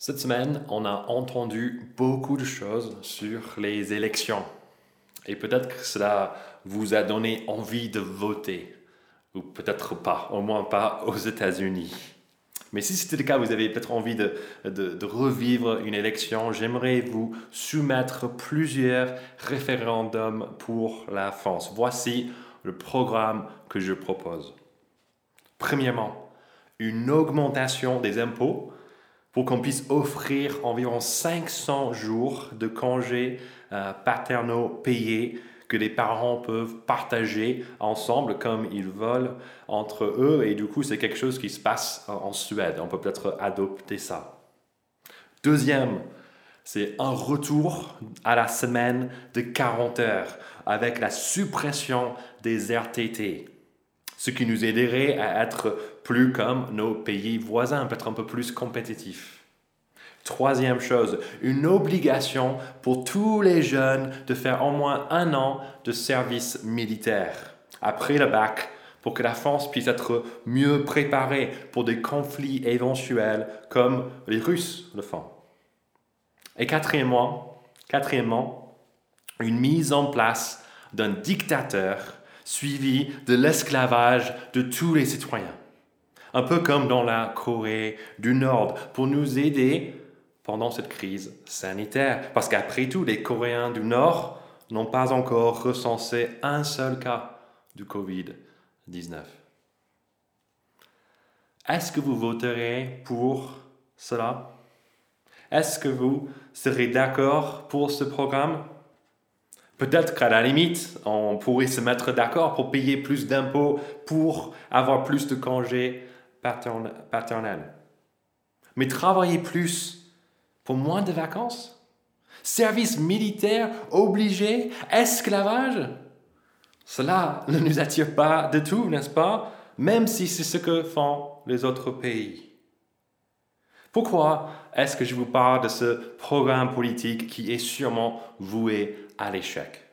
Cette semaine, on a entendu beaucoup de choses sur les élections. Et peut-être que cela vous a donné envie de voter. Ou peut-être pas, au moins pas aux États-Unis. Mais si c'était le cas, vous avez peut-être envie de, de, revivre une élection, j'aimerais vous soumettre plusieurs référendums pour la France. Voici le programme que je propose. Premièrement, une augmentation des impôts qu'on puisse offrir environ 500 jours de congés euh, paternaux payés que les parents peuvent partager ensemble comme ils veulent entre eux. Et du coup, c'est quelque chose qui se passe en Suède. On peut peut-être adopter ça. Deuxième, c'est un retour à la semaine de 40 heures avec la suppression des RTT. Ce qui nous aiderait à être plus comme nos pays voisins, peut-être un peu plus compétitifs. Troisième chose, une obligation pour tous les jeunes de faire au moins un an de service militaire après le bac pour que la France puisse être mieux préparée pour des conflits éventuels comme les Russes le font. Et quatrièmement, quatrièmement une mise en place d'un dictateur suivi de l'esclavage de tous les citoyens. Un peu comme dans la Corée du Nord, pour nous aider pendant cette crise sanitaire. Parce qu'après tout, les Coréens du Nord n'ont pas encore recensé un seul cas du Covid-19. Est-ce que vous voterez pour cela? Est-ce que vous serez d'accord pour ce programme? Peut-être qu'à la limite, on pourrait se mettre d'accord pour payer plus d'impôts, pour avoir plus de congés paternels. Mais travailler plus pour moins de vacances? Service militaire obligé? Esclavage? Cela ne nous attire pas du tout, n'est-ce pas? Même si c'est ce que font les autres pays. Pourquoi est-ce que je vous parle de ce programme politique qui est sûrement voué à l'échec?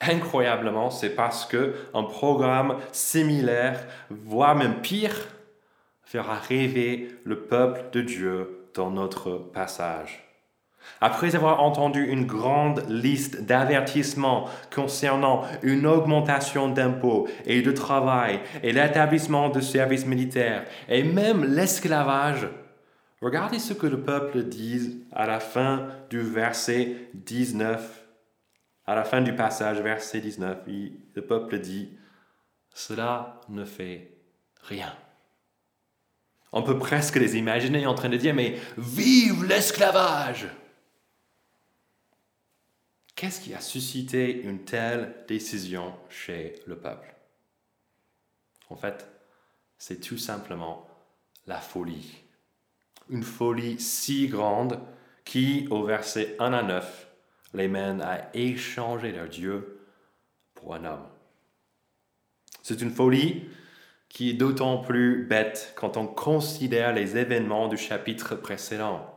Incroyablement, c'est parce que un programme similaire, voire même pire, fera rêver le peuple de Dieu dans notre passage. Après avoir entendu une grande liste d'avertissements concernant une augmentation d'impôts et de travail et l'établissement de services militaires et même l'esclavage, regardez ce que le peuple dit à la fin du verset 19. À la fin du passage, verset 19, le peuple dit, Cela ne fait rien. On peut presque les imaginer en train de dire, mais vive l'esclavage Qu'est-ce qui a suscité une telle décision chez le peuple? En fait, c'est tout simplement la folie. Une folie si grande qui, au verset 1 à 9, les mène à échanger leur Dieu pour un homme. C'est une folie qui est d'autant plus bête quand on considère les événements du chapitre précédent.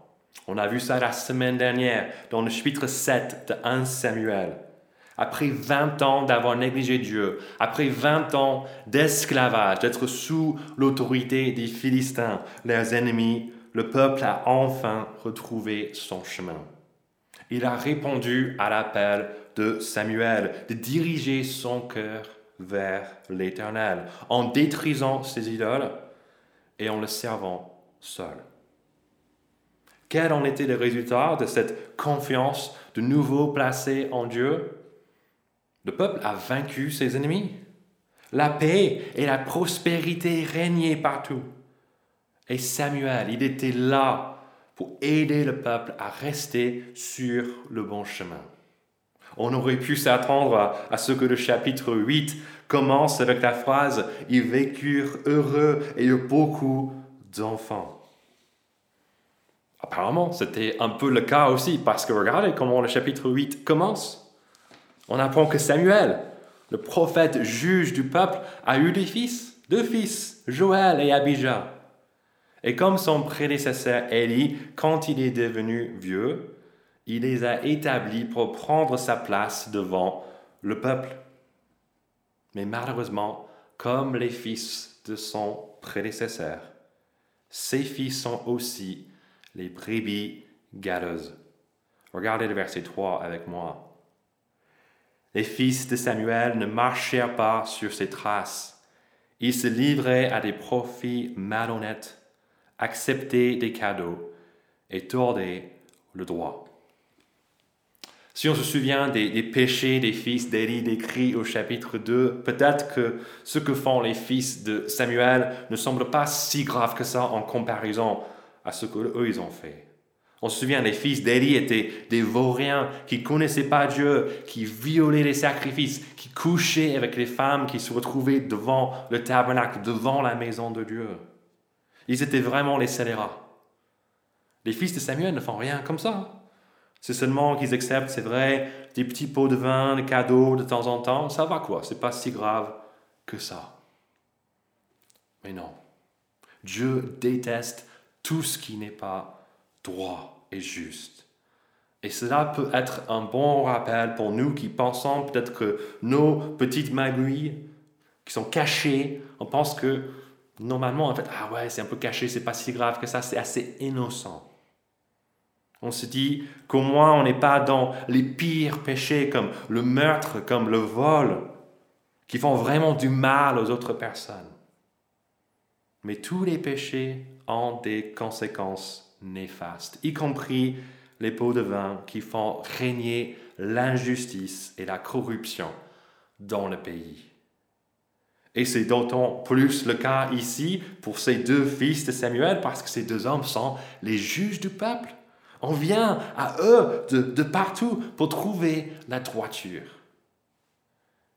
On a vu ça la semaine dernière dans le chapitre 7 de 1 Samuel. Après 20 ans d'avoir négligé Dieu, après 20 ans d'esclavage, d'être sous l'autorité des Philistins, leurs ennemis, le peuple a enfin retrouvé son chemin. Il a répondu à l'appel de Samuel de diriger son cœur vers l'Éternel, en détruisant ses idoles et en le servant seul. Quel en était le résultat de cette confiance de nouveau placée en Dieu? Le peuple a vaincu ses ennemis. La paix et la prospérité régnaient partout. Et Samuel, il était là pour aider le peuple à rester sur le bon chemin. On aurait pu s'attendre à, ce que le chapitre 8 commence avec la phrase Ils vécurent heureux et eurent beaucoup d'enfants. Apparemment, c'était un peu le cas aussi, parce que regardez comment le chapitre 8 commence. On apprend que Samuel, le prophète juge du peuple, a eu des fils, deux fils, Joël et Abijah. Et comme son prédécesseur Élie, quand il est devenu vieux, il les a établis pour prendre sa place devant le peuple. Mais malheureusement, comme les fils de son prédécesseur, ses fils sont aussi les brebis galeuses. Regardez le verset 3 avec moi. Les fils de Samuel ne marchèrent pas sur ses traces. Ils se livraient à des profits malhonnêtes, acceptaient des cadeaux et tordaient le droit. Si on se souvient des, péchés des fils d'Élie décrits au chapitre 2, peut-être que ce que font les fils de Samuel ne semble pas si grave que ça en comparaison à ce qu'eux ils ont fait. On se souvient, les fils d'Élie étaient des vauriens qui connaissaient pas Dieu, qui violaient les sacrifices, qui couchaient avec les femmes qui se retrouvaient devant le tabernacle, devant la maison de Dieu. Ils étaient vraiment les scélérats. Les fils de Samuel ne font rien comme ça. C'est seulement qu'ils acceptent, c'est vrai, des petits pots de vin, des cadeaux de temps en temps. Ça va quoi, c'est pas si grave que ça. Mais non. Dieu déteste tout ce qui n'est pas droit et juste. Et cela peut être un bon rappel pour nous qui pensons peut-être que nos petites magouilles qui sont cachées, on pense que normalement, en fait, ah ouais, c'est un peu caché, c'est pas si grave que ça, c'est assez innocent. On se dit qu'au moins on n'est pas dans les pires péchés comme le meurtre, comme le vol, qui font vraiment du mal aux autres personnes. Mais tous les péchés ont des conséquences néfastes, y compris les pots de vin qui font régner l'injustice et la corruption dans le pays. Et c'est d'autant plus le cas ici pour ces deux fils de Samuel, parce que ces deux hommes sont les juges du peuple. On vient à eux de, partout pour trouver la droiture.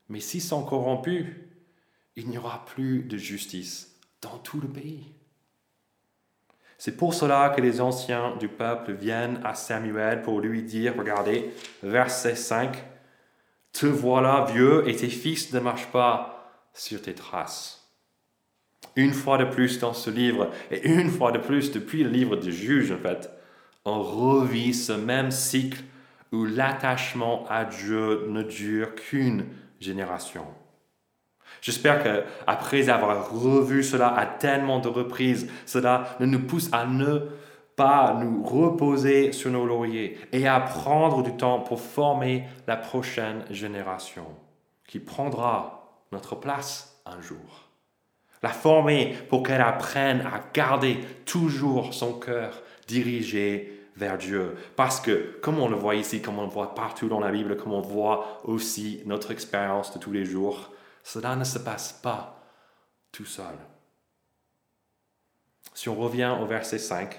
Mais s'ils sont corrompus, il n'y aura plus de justice dans tout le pays. C'est pour cela que les anciens du peuple viennent à Samuel pour lui dire, regardez, verset 5, Te voilà vieux et tes fils ne marchent pas sur tes traces. Une fois de plus dans ce livre, et une fois de plus depuis le livre de Juges en fait, on revit ce même cycle où l'attachement à Dieu ne dure qu'une génération. J'espère que après avoir revu cela à tellement de reprises, cela ne nous pousse à ne pas nous reposer sur nos lauriers et à prendre du temps pour former la prochaine génération qui prendra notre place un jour. La former pour qu'elle apprenne à garder toujours son cœur dirigé vers Dieu. Parce que, comme on le voit ici, comme on le voit partout dans la Bible, comme on voit aussi notre expérience de tous les jours, cela ne se passe pas tout seul. Si on revient au verset 5,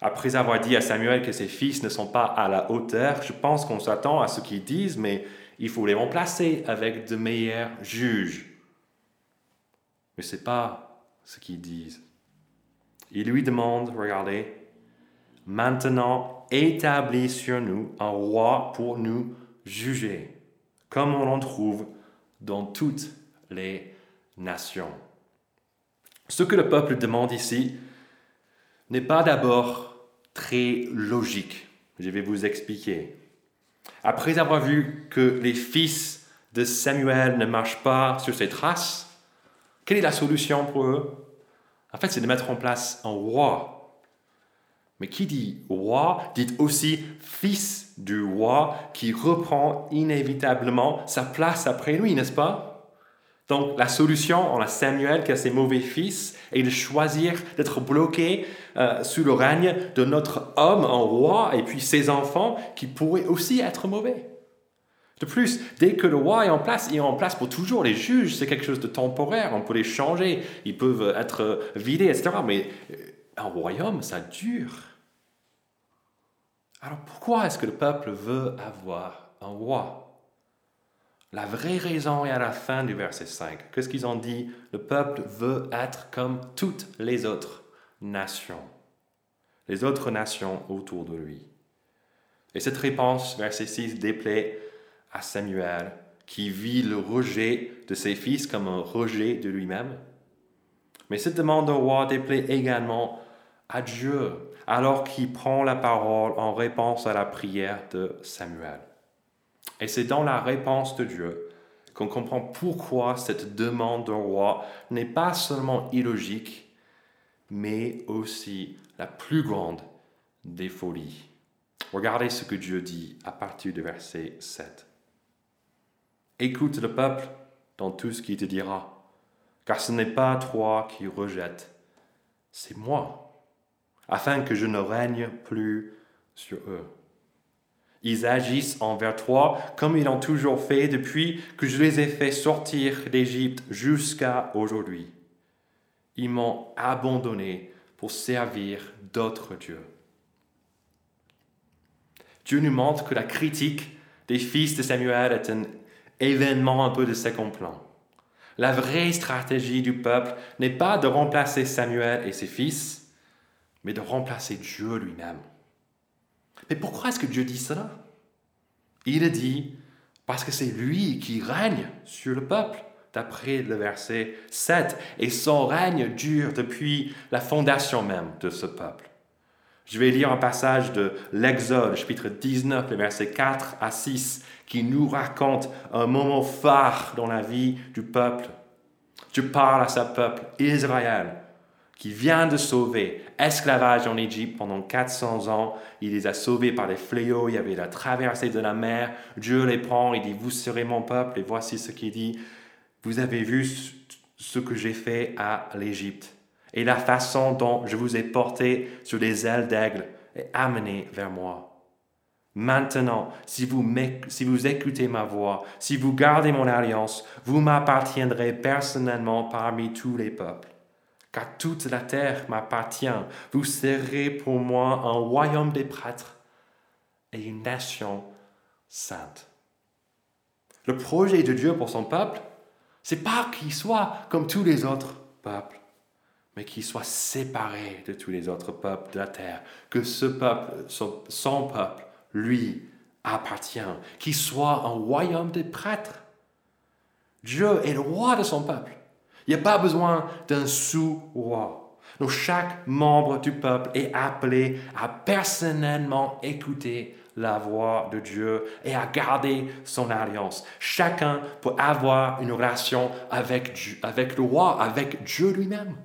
après avoir dit à Samuel que ses fils ne sont pas à la hauteur, je pense qu'on s'attend à ce qu'ils disent, mais il faut les remplacer avec de meilleurs juges. Mais ce n'est pas ce qu'ils disent. Il lui demande, regardez, maintenant établis sur nous un roi pour nous juger, comme on en trouve dans toutes les nations. Ce que le peuple demande ici n'est pas d'abord très logique. Je vais vous expliquer. Après avoir vu que les fils de Samuel ne marchent pas sur ses traces, quelle est la solution pour eux? En fait, c'est de mettre en place un roi. Mais qui dit roi dit aussi fils du roi qui reprend inévitablement sa place après lui, n'est-ce pas? Donc la solution, on a Samuel qui a ses mauvais fils, et de choisir d'être bloqué euh, sous le règne de notre homme en roi, et puis ses enfants qui pourraient aussi être mauvais. De plus, dès que le roi est en place, il est en place pour toujours. Les juges, c'est quelque chose de temporaire, on peut les changer, ils peuvent être vidés, etc. Mais euh, un royaume, ça dure. Alors pourquoi est-ce que le peuple veut avoir un roi? La vraie raison est à la fin du verset 5. Qu'est-ce qu'ils ont dit? Le peuple veut être comme toutes les autres nations. Les autres nations autour de lui. Et cette réponse, verset 6, déplaît à Samuel, qui vit le rejet de ses fils comme un rejet de lui-même. Mais cette demande au roi déplaît également à Dieu, alors qu'il prend la parole en réponse à la prière de Samuel. Et c'est dans la réponse de Dieu qu'on comprend pourquoi cette demande d'un roi n'est pas seulement illogique, mais aussi la plus grande des folies. Regardez ce que Dieu dit à partir du verset 7. Écoute le peuple dans tout ce qu'il te dira, car ce n'est pas toi qui rejettes, c'est moi, afin que je ne règne plus sur eux. Ils agissent envers toi comme ils l'ont toujours fait depuis que je les ai fait sortir d'Égypte jusqu'à aujourd'hui. Ils m'ont abandonné pour servir d'autres dieux. Dieu nous montre que la critique des fils de Samuel est un événement un peu de second plan. La vraie stratégie du peuple n'est pas de remplacer Samuel et ses fils, mais de remplacer Dieu lui-même. Mais pourquoi est-ce que Dieu dit cela? Il dit parce que c'est lui qui règne sur le peuple, d'après le verset 7, et son règne dure depuis la fondation même de ce peuple. Je vais lire un passage de l'Exode, chapitre 19, les versets 4 à 6, qui nous raconte un moment phare dans la vie du peuple. Dieu parle à ce peuple, Israël, qui vient de sauver esclavage en Égypte pendant 400 ans. Il les a sauvés par les fléaux, il y avait la traversée de la mer. Dieu les prend, il dit, vous serez mon peuple. Et voici ce qu'il dit, vous avez vu ce que j'ai fait à l'Égypte et la façon dont je vous ai porté sur des ailes d'aigle et amené vers moi. Maintenant, si vous écoutez ma voix, si vous gardez mon alliance, vous m'appartiendrez personnellement parmi tous les peuples. Car toute la terre m'appartient. Vous serez pour moi un royaume des prêtres et une nation sainte. Le projet de Dieu pour son peuple, c'est pas qu'il soit comme tous les autres peuples mais qu'il soit séparé de tous les autres peuples de la terre, que ce peuple, son peuple, lui, appartient, qu'il soit un royaume des prêtres. Dieu est le roi de son peuple. Il n'y a pas besoin d'un sous-roi. Donc chaque membre du peuple est appelé à personnellement écouter la voix de Dieu et à garder son alliance. Chacun peut avoir une relation avec, avec le roi, avec Dieu lui-même.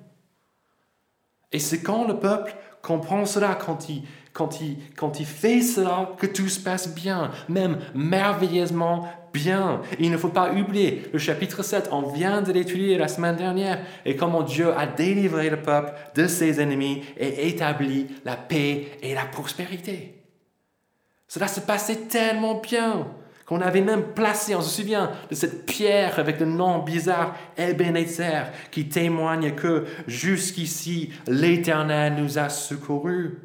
Et c'est quand le peuple comprend cela, quand il, quand, il, quand il fait cela, que tout se passe bien, même merveilleusement bien. il ne faut pas oublier le chapitre 7, on vient de l'étudier la semaine dernière, et comment Dieu a délivré le peuple de ses ennemis et établi la paix et la prospérité. Cela se passait tellement bien qu'on avait même placé, on se souvient de cette pierre avec le nom bizarre Ebenezer, qui témoigne que jusqu'ici l'Éternel nous a secourus.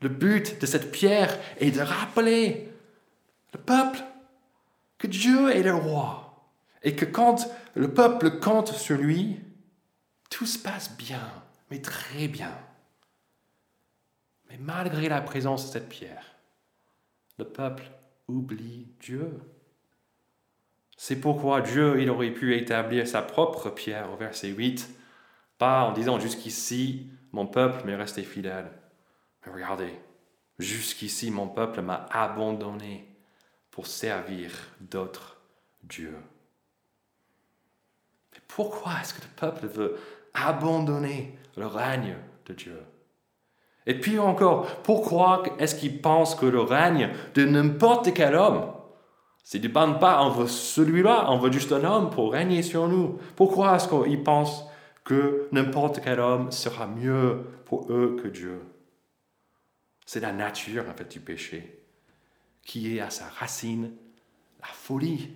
Le but de cette pierre est de rappeler le peuple que Dieu est le roi et que quand le peuple compte sur lui, tout se passe bien, mais très bien. Mais malgré la présence de cette pierre, le peuple oublie Dieu. C'est pourquoi Dieu, il aurait pu établir sa propre pierre au verset 8, pas en disant jusqu'ici, mon peuple m'est resté fidèle. Mais regardez, jusqu'ici, mon peuple m'a abandonné pour servir d'autres dieux. Mais pourquoi est-ce que le peuple veut abandonner le règne de Dieu? Et puis encore, pourquoi est-ce qu'ils pensent que le règne de n'importe quel homme, ne dépend pas, veut celui-là, on veut juste un homme pour régner sur nous. Pourquoi est-ce qu'ils pensent que n'importe quel homme sera mieux pour eux que Dieu C'est la nature en fait du péché qui est à sa racine la folie.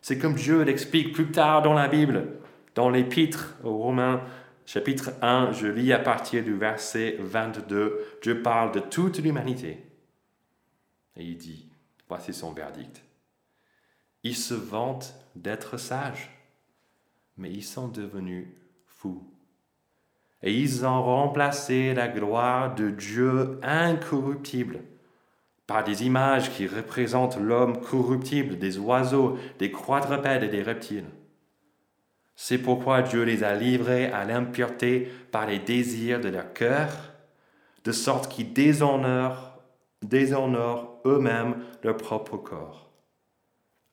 C'est comme Dieu l'explique plus tard dans la Bible, dans l'épître aux Romains chapitre 1, je lis à partir du verset 22, Dieu parle de toute l'humanité. Et il dit, voici son verdict. Ils se vantent d'être sages, mais ils sont devenus fous. Et ils ont remplacé la gloire de Dieu incorruptible par des images qui représentent l'homme corruptible, des oiseaux, des quadrupèdes et des reptiles. C'est pourquoi Dieu les a livrés à l'impureté par les désirs de leur cœur, de sorte qu'ils déshonorent, déshonorent eux-mêmes leur propre corps.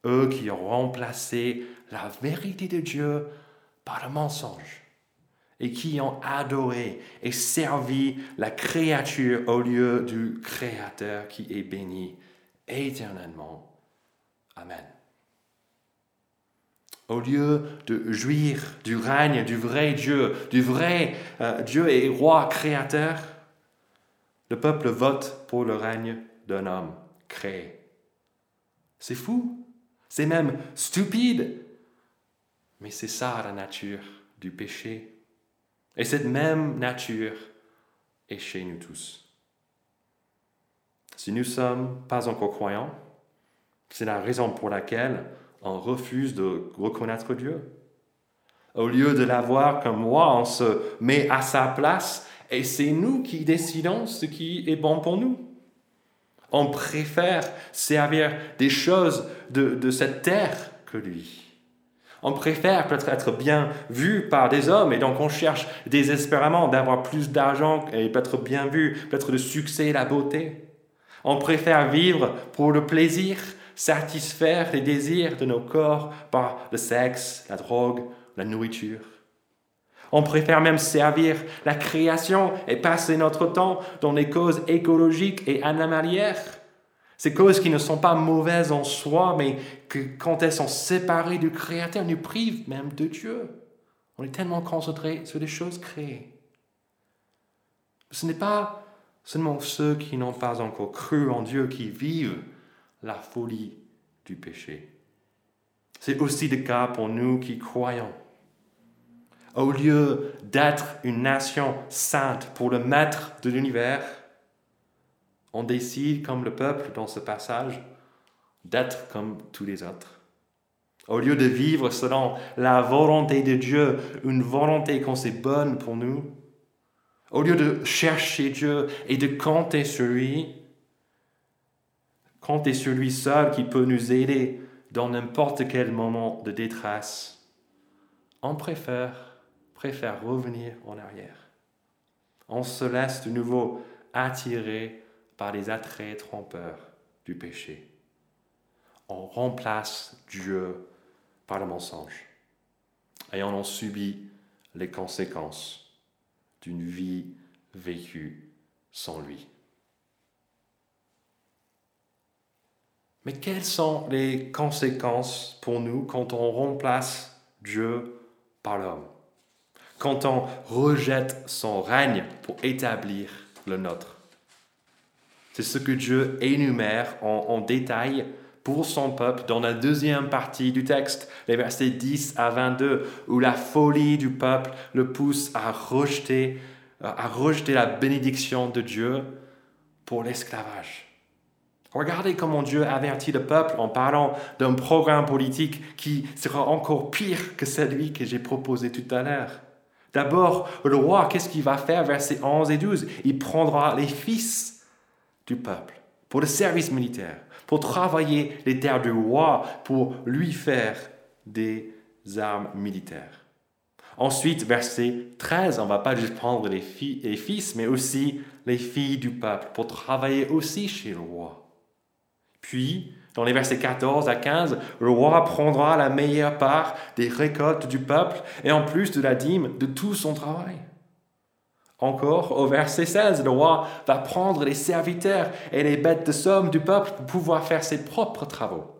Eux qui ont remplacé la vérité de Dieu par le mensonge et qui ont adoré et servi la créature au lieu du Créateur qui est béni éternellement. Amen. Au lieu de jouir du règne du vrai Dieu, du vrai euh, Dieu et roi créateur, le peuple vote pour le règne d'un homme créé. C'est fou, c'est même stupide, mais c'est ça la nature du péché et cette même nature est chez nous tous. Si nous ne sommes pas encore croyants, c'est la raison pour laquelle on refuse de reconnaître Dieu. Au lieu de l'avoir comme moi, on se met à sa place et c'est nous qui décidons ce qui est bon pour nous. On préfère servir des choses de, de cette terre que lui. On préfère peut-être être bien vu par des hommes et donc on cherche désespérément d'avoir plus d'argent et peut-être bien vu, peut-être le succès et la beauté. On préfère vivre pour le plaisir, satisfaire les désirs de nos corps par le sexe, la drogue, la nourriture. On préfère même servir la création et passer notre temps dans les causes écologiques et animalières ces causes qui ne sont pas mauvaises en soi, mais que quand elles sont séparées du Créateur, nous privent même de Dieu. On est tellement concentré sur les choses créées. Ce n'est pas seulement ceux qui n'ont pas encore cru en Dieu qui vivent la folie du péché. C'est aussi le cas pour nous qui croyons. Au lieu d'être une nation sainte pour le maître de l'univers, on décide, comme le peuple dans ce passage, d'être comme tous les autres. Au lieu de vivre selon la volonté de Dieu, une volonté qu'on sait bonne pour nous, au lieu de chercher Dieu et de compter sur lui, compter sur lui seul qui peut nous aider dans n'importe quel moment de détresse, on préfère, préfère revenir en arrière. On se laisse de nouveau attirer par les attraits trompeurs du péché. On remplace Dieu par le mensonge et on en subit les conséquences d'une vie vécue sans lui. Mais quelles sont les conséquences pour nous quand on remplace Dieu par l'homme? Quand on rejette son règne pour établir le nôtre? C'est ce que Dieu énumère en, détail pour son peuple dans la deuxième partie du texte, les versets 10 à 22, où la folie du peuple le pousse à rejeter, à rejeter la bénédiction de Dieu pour l'esclavage. Regardez comment Dieu avertit le peuple en parlant d'un programme politique qui sera encore pire que celui que j'ai proposé tout à l'heure. D'abord, le roi, qu'est-ce qu'il va faire Versets 11 et 12. Il prendra les fils du peuple, pour le service militaire, pour travailler les terres du roi, pour lui faire des armes militaires. Ensuite, verset 13, on va pas juste prendre les fils, mais aussi les filles du peuple, pour travailler aussi chez le roi. Puis, dans les versets 14 à 15, le roi prendra la meilleure part des récoltes du peuple et en plus de la dîme de tout son travail. Encore, au verset 16, le roi va prendre les serviteurs et les bêtes de somme du peuple pour pouvoir faire ses propres travaux.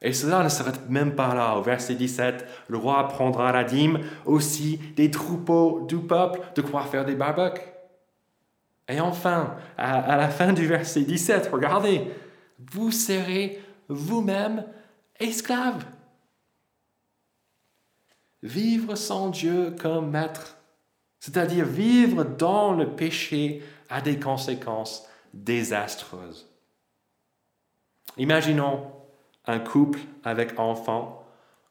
Et cela ne s'arrête même pas là. Au verset 17, le roi prendra la dîme aussi des troupeaux du peuple de quoi faire des barbecues. Et enfin, à, à la fin du verset 17, regardez, vous serez vous-même esclaves. Vivre sans Dieu comme maître c'est-à-dire vivre dans le péché a des conséquences désastreuses. Imaginons un couple avec enfants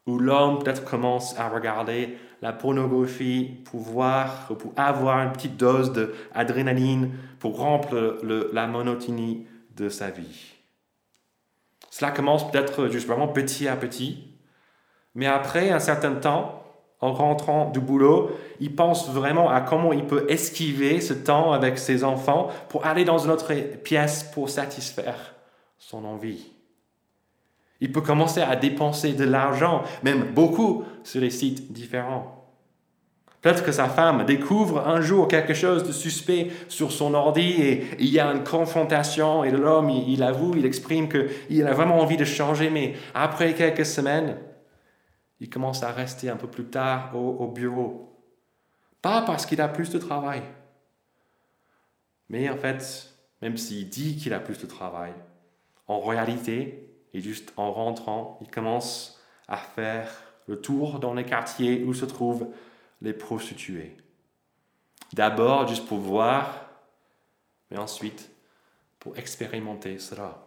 où l'homme peut-être commence à regarder la pornographie pour voir, pour avoir une petite dose d'adrénaline pour remplir la monotonie de sa vie. Cela commence peut-être justement petit à petit, mais après un certain temps, en rentrant du boulot, il pense vraiment à comment il peut esquiver ce temps avec ses enfants pour aller dans une autre pièce pour satisfaire son envie. Il peut commencer à dépenser de l'argent, même beaucoup, sur les sites différents. Peut-être que sa femme découvre un jour quelque chose de suspect sur son ordi et il y a une confrontation et l'homme, il, avoue, il exprime qu'il a vraiment envie de changer, mais après quelques semaines, il commence à rester un peu plus tard au bureau. Pas parce qu'il a plus de travail, mais en fait, même s'il dit qu'il a plus de travail, en réalité, et juste en rentrant, il commence à faire le tour dans les quartiers où se trouvent les prostituées. D'abord juste pour voir, mais ensuite pour expérimenter cela.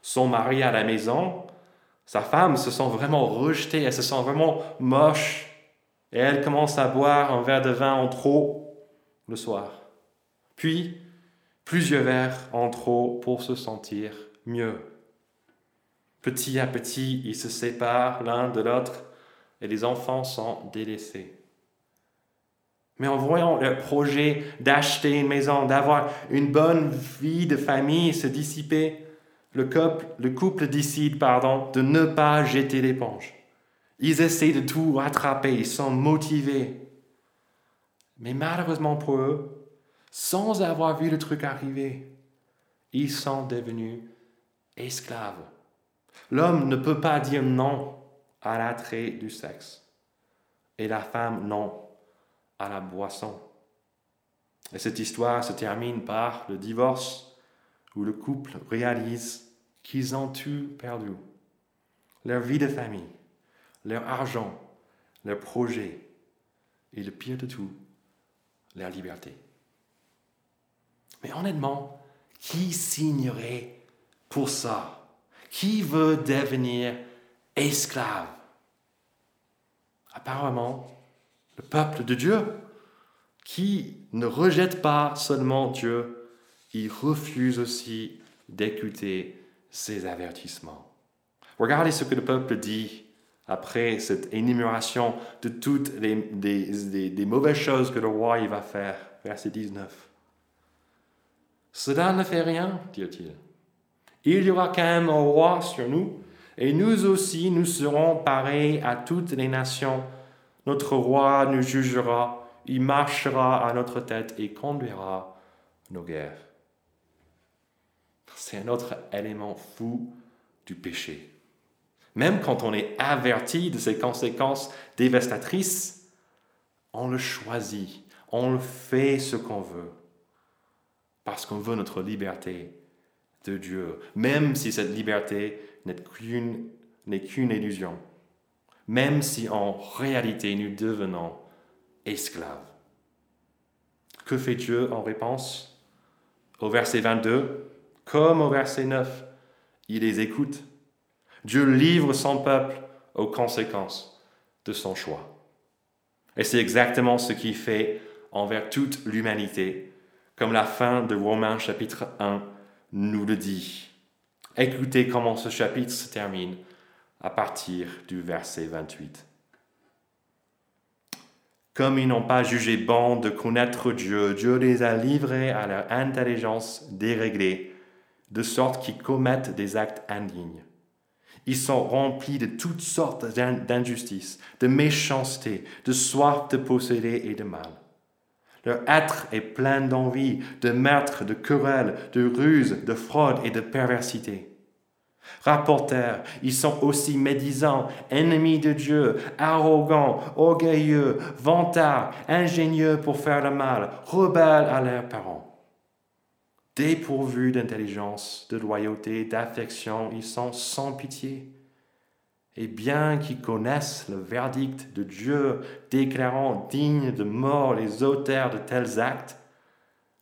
Son mari à la maison, sa femme se sent vraiment rejetée, elle se sent vraiment moche, et elle commence à boire un verre de vin en trop le soir. Puis, plusieurs verres en trop pour se sentir mieux. Petit à petit, ils se séparent l'un de l'autre et les enfants sont délaissés. Mais en voyant leur projet d'acheter une maison, d'avoir une bonne vie de famille se dissiper, le couple, le couple décide pardon, de ne pas jeter l'éponge. Ils essaient de tout rattraper, ils sont motivés. Mais malheureusement pour eux, sans avoir vu le truc arriver, ils sont devenus esclaves. L'homme ne peut pas dire non à l'attrait du sexe et la femme non à la boisson. Et cette histoire se termine par le divorce où le couple réalise qu'ils ont tout perdu. Leur vie de famille, leur argent, leur projet et le pire de tout, leur liberté. Mais honnêtement, qui signerait pour ça? Qui veut devenir esclave. Apparemment, le peuple de Dieu, qui ne rejette pas seulement Dieu, qui refuse aussi d'écouter ses avertissements. Regardez ce que le peuple dit après cette énumération de toutes les mauvaises choses que le roi il va faire. Verset 19. Cela ne fait rien, dit-il. Il y aura quand même un roi sur nous et nous aussi, nous serons pareils à toutes les nations. Notre roi nous jugera, il marchera à notre tête et conduira nos guerres. C'est un autre élément fou du péché. Même quand on est averti de ses conséquences dévastatrices, on le choisit, on le fait ce qu'on veut, parce qu'on veut notre liberté de Dieu, même si cette liberté n'est qu'une illusion, même si en réalité nous devenons esclaves. Que fait Dieu en réponse? Au verset 22, comme au verset 9, il les écoute. Dieu livre son peuple aux conséquences de son choix. Et c'est exactement ce qu'il fait envers toute l'humanité, comme la fin de Romains chapitre 1 nous le dit. Écoutez comment ce chapitre se termine à partir du verset 28. Comme ils n'ont pas jugé bon de connaître Dieu, Dieu les a livrés à leur intelligence déréglée, de sorte qu'ils commettent des actes indignes. Ils sont remplis de toutes sortes d'injustices, de méchanceté, de soif de posséder et de mal. Leur être est plein d'envie, de meurtre, de querelles, de ruses, de fraude et de perversité. Rapporteurs, ils sont aussi médisants, ennemis de Dieu, arrogants, orgueilleux, vantards, ingénieux pour faire le mal, rebelles à leurs parents. Dépourvus d'intelligence, de loyauté, d'affection, ils sont sans pitié. Et bien qu'ils connaissent le verdict de Dieu déclarant dignes de mort les auteurs de tels actes,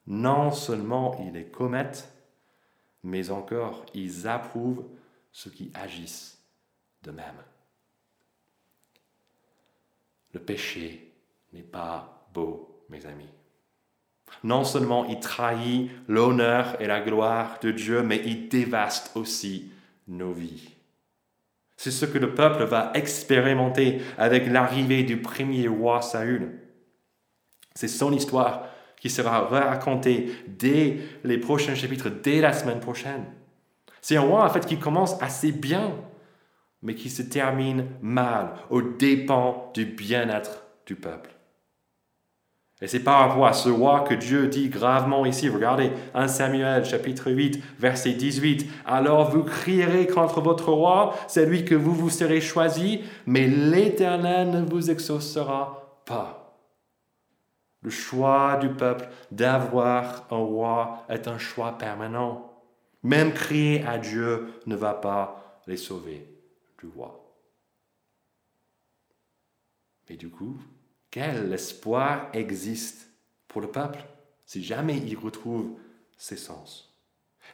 non seulement ils les commettent, mais encore ils approuvent ceux qui agissent de même. Le péché n'est pas beau, mes amis. Non seulement il trahit l'honneur et la gloire de Dieu, mais il dévaste aussi nos vies. C'est ce que le peuple va expérimenter avec l'arrivée du premier roi Saül. C'est son histoire qui sera racontée dès les prochains chapitres, dès la semaine prochaine. C'est un roi en fait qui commence assez bien, mais qui se termine mal, aux dépens du bien-être du peuple. Et c'est par rapport à ce roi que Dieu dit gravement ici, regardez, 1 Samuel chapitre 8, verset 18, Alors vous crierez contre votre roi, c'est lui que vous vous serez choisi, mais l'Éternel ne vous exaucera pas. Le choix du peuple d'avoir un roi est un choix permanent. Même crier à Dieu ne va pas les sauver du roi. Mais du coup, quel espoir existe pour le peuple si jamais il retrouve ses sens?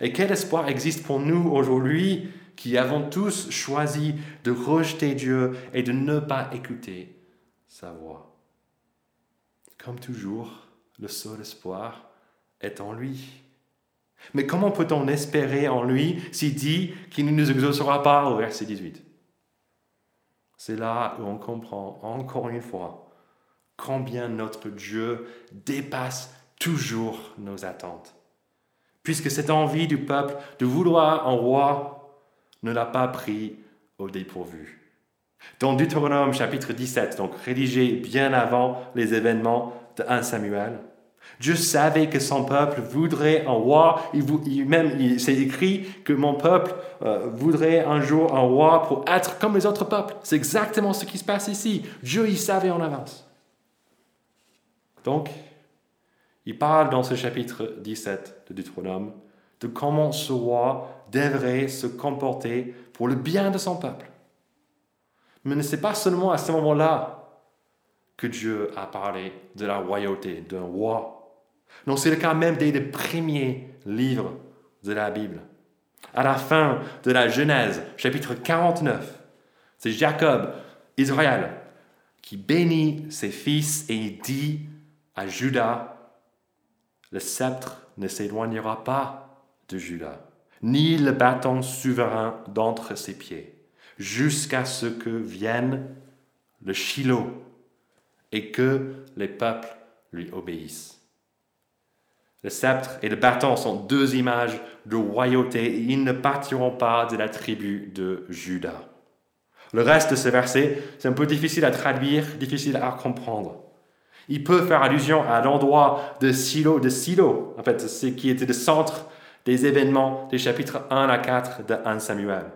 Et quel espoir existe pour nous aujourd'hui qui avons tous choisi de rejeter Dieu et de ne pas écouter sa voix? Comme toujours, le seul espoir est en lui. Mais comment peut-on espérer en lui s'il dit qu'il ne nous exaucera pas au verset 18 C'est là où on comprend encore une fois combien notre Dieu dépasse toujours nos attentes. Puisque cette envie du peuple de vouloir un roi ne l'a pas pris au dépourvu. Dans Deutéronome chapitre 17, donc rédigé bien avant les événements de 1 Samuel, Dieu savait que son peuple voudrait un roi. Il, même, s'est écrit que mon peuple euh, voudrait un jour un roi pour être comme les autres peuples. C'est exactement ce qui se passe ici. Dieu, il savait en avance. Donc, il parle dans ce chapitre 17 de Deutéronome de comment ce roi devrait se comporter pour le bien de son peuple. Mais ce n'est pas seulement à ce moment-là que Dieu a parlé de la royauté d'un roi. Non, c'est le cas même des premiers livres de la Bible. À la fin de la Genèse, chapitre 49, c'est Jacob, Israël, qui bénit ses fils et il dit à Judas, le sceptre ne s'éloignera pas de Judas, ni le bâton souverain d'entre ses pieds, jusqu'à ce que vienne le Shiloh et que les peuples lui obéissent. Le sceptre et le bâton sont deux images de royauté et ils ne partiront pas de la tribu de Judas. Le reste de ce verset, c'est un peu difficile à traduire, difficile à comprendre. Il peut faire allusion à l'endroit de Silo, de Silo, en fait, ce qui était le centre des événements des chapitres 1 à 4 de 1 Samuel.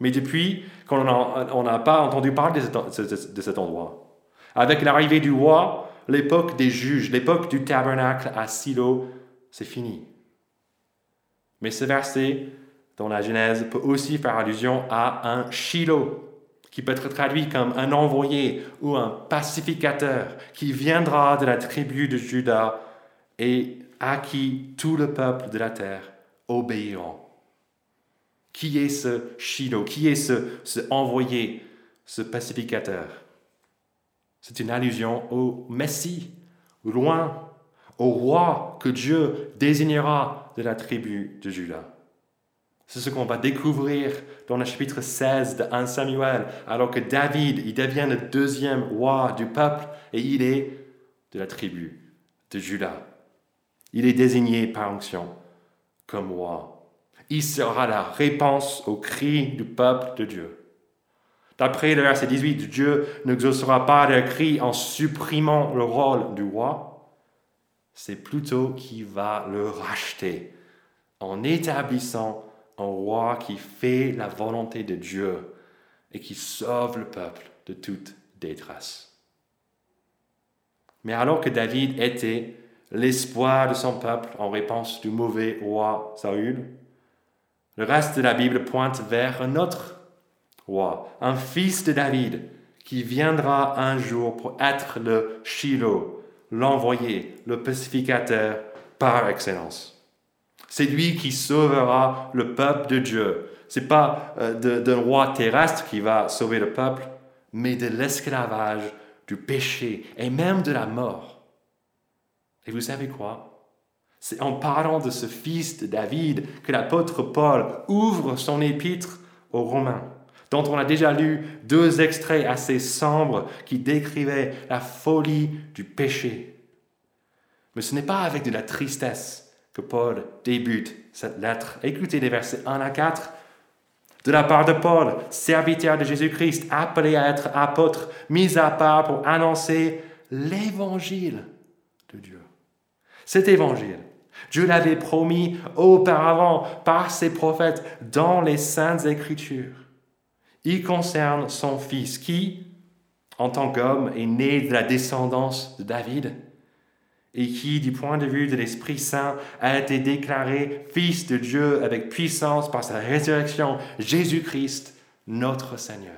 Mais depuis, on n'a pas entendu parler de cet endroit. Avec l'arrivée du roi, l'époque des juges, l'époque du tabernacle à Silo, c'est fini. Mais ce verset dans la Genèse peut aussi faire allusion à un Shiloh, qui peut être traduit comme un envoyé ou un pacificateur qui viendra de la tribu de Juda et à qui tout le peuple de la terre obéiront. Qui est ce Shiloh? Qui est ce, ce envoyé, ce pacificateur? C'est une allusion au Messie, loin, au roi que Dieu désignera de la tribu de Juda. C'est ce qu'on va découvrir dans le chapitre 16 de 1 Samuel, alors que David, il devient le deuxième roi du peuple et il est de la tribu de Juda. Il est désigné par onction comme roi. Il sera la réponse au cri du peuple de Dieu. D'après le verset 18, Dieu n'exaucera pas le cri en supprimant le rôle du roi, c'est plutôt qu'il va le racheter en établissant un roi qui fait la volonté de Dieu et qui sauve le peuple de toute détresse. Mais alors que David était l'espoir de son peuple en réponse du mauvais roi Saül, le reste de la Bible pointe vers un autre roi, un fils de David, qui viendra un jour pour être le Shiloh, l'envoyé, le pacificateur par excellence. C'est lui qui sauvera le peuple de Dieu. Ce n'est pas euh, d'un roi terrestre qui va sauver le peuple, mais de l'esclavage, du péché et même de la mort. Et vous savez quoi? C'est en parlant de ce fils de David que l'apôtre Paul ouvre son épître aux Romains, dont on a déjà lu deux extraits assez sombres qui décrivaient la folie du péché. Mais ce n'est pas avec de la tristesse que Paul débute cette lettre. Écoutez les versets 1 à 4. de la part de Paul, serviteur de Jésus-Christ, appelé à être apôtre, mis à part pour annoncer l'évangile de Dieu. Cet évangile, Dieu l'avait promis auparavant par ses prophètes dans les saintes écritures. Il concerne son fils qui, en tant qu'homme, est né de la descendance de David et qui, du point de vue de l'Esprit Saint, a été déclaré Fils de Dieu avec puissance par sa résurrection, Jésus-Christ, notre Seigneur.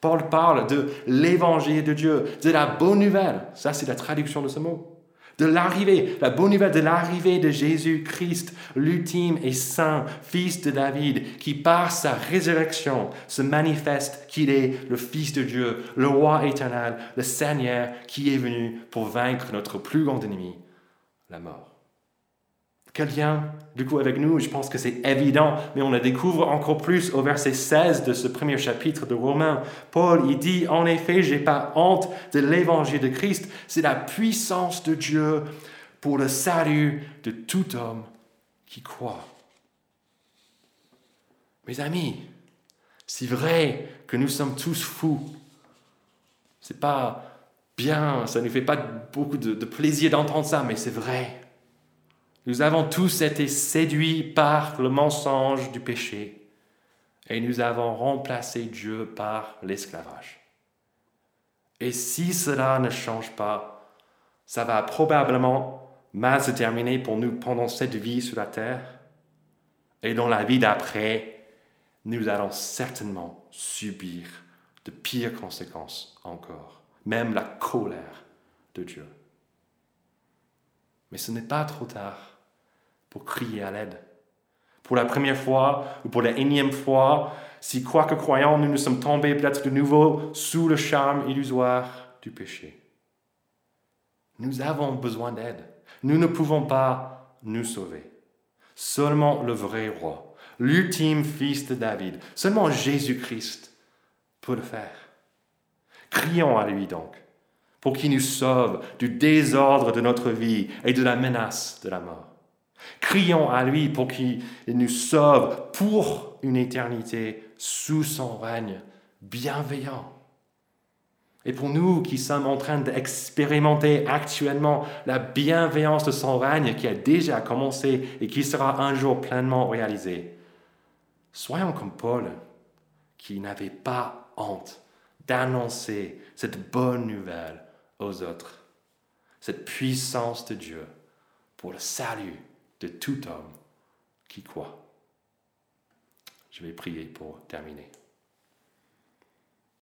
Paul parle de l'évangile de Dieu, de la bonne nouvelle. Ça, c'est la traduction de ce mot de l'arrivée, la bonne nouvelle de l'arrivée de Jésus-Christ, l'ultime et saint Fils de David, qui par sa résurrection se manifeste qu'il est le Fils de Dieu, le roi éternel, le Seigneur qui est venu pour vaincre notre plus grand ennemi, la mort. Quel lien, du coup, avec nous? Je pense que c'est évident, mais on le découvre encore plus au verset 16 de ce premier chapitre de Romains. Paul, il dit, en effet, j'ai pas honte de l'évangile de Christ, c'est la puissance de Dieu pour le salut de tout homme qui croit. Mes amis, c'est vrai que nous sommes tous fous. C'est pas bien, ça ne nous fait pas beaucoup de plaisir d'entendre ça, mais c'est vrai. Nous avons tous été séduits par le mensonge du péché et nous avons remplacé Dieu par l'esclavage. Et si cela ne change pas, ça va probablement mal se terminer pour nous pendant cette vie sur la terre. Et dans la vie d'après, nous allons certainement subir de pires conséquences encore, même la colère de Dieu. Mais ce n'est pas trop tard pour crier à l'aide. Pour la première fois ou pour la énième fois, si quoi que croyant, nous nous sommes tombés peut-être de nouveau sous le charme illusoire du péché. Nous avons besoin d'aide. Nous ne pouvons pas nous sauver. Seulement le vrai roi, l'ultime fils de David, seulement Jésus-Christ peut le faire. Crions à lui donc, pour qu'il nous sauve du désordre de notre vie et de la menace de la mort. Crions à lui pour qu'il nous sauve pour une éternité sous son règne bienveillant. Et pour nous qui sommes en train d'expérimenter actuellement la bienveillance de son règne qui a déjà commencé et qui sera un jour pleinement réalisé, soyons comme Paul qui n'avait pas honte d'annoncer cette bonne nouvelle aux autres, cette puissance de Dieu pour le salut de tout homme qui croit. Je vais prier pour terminer.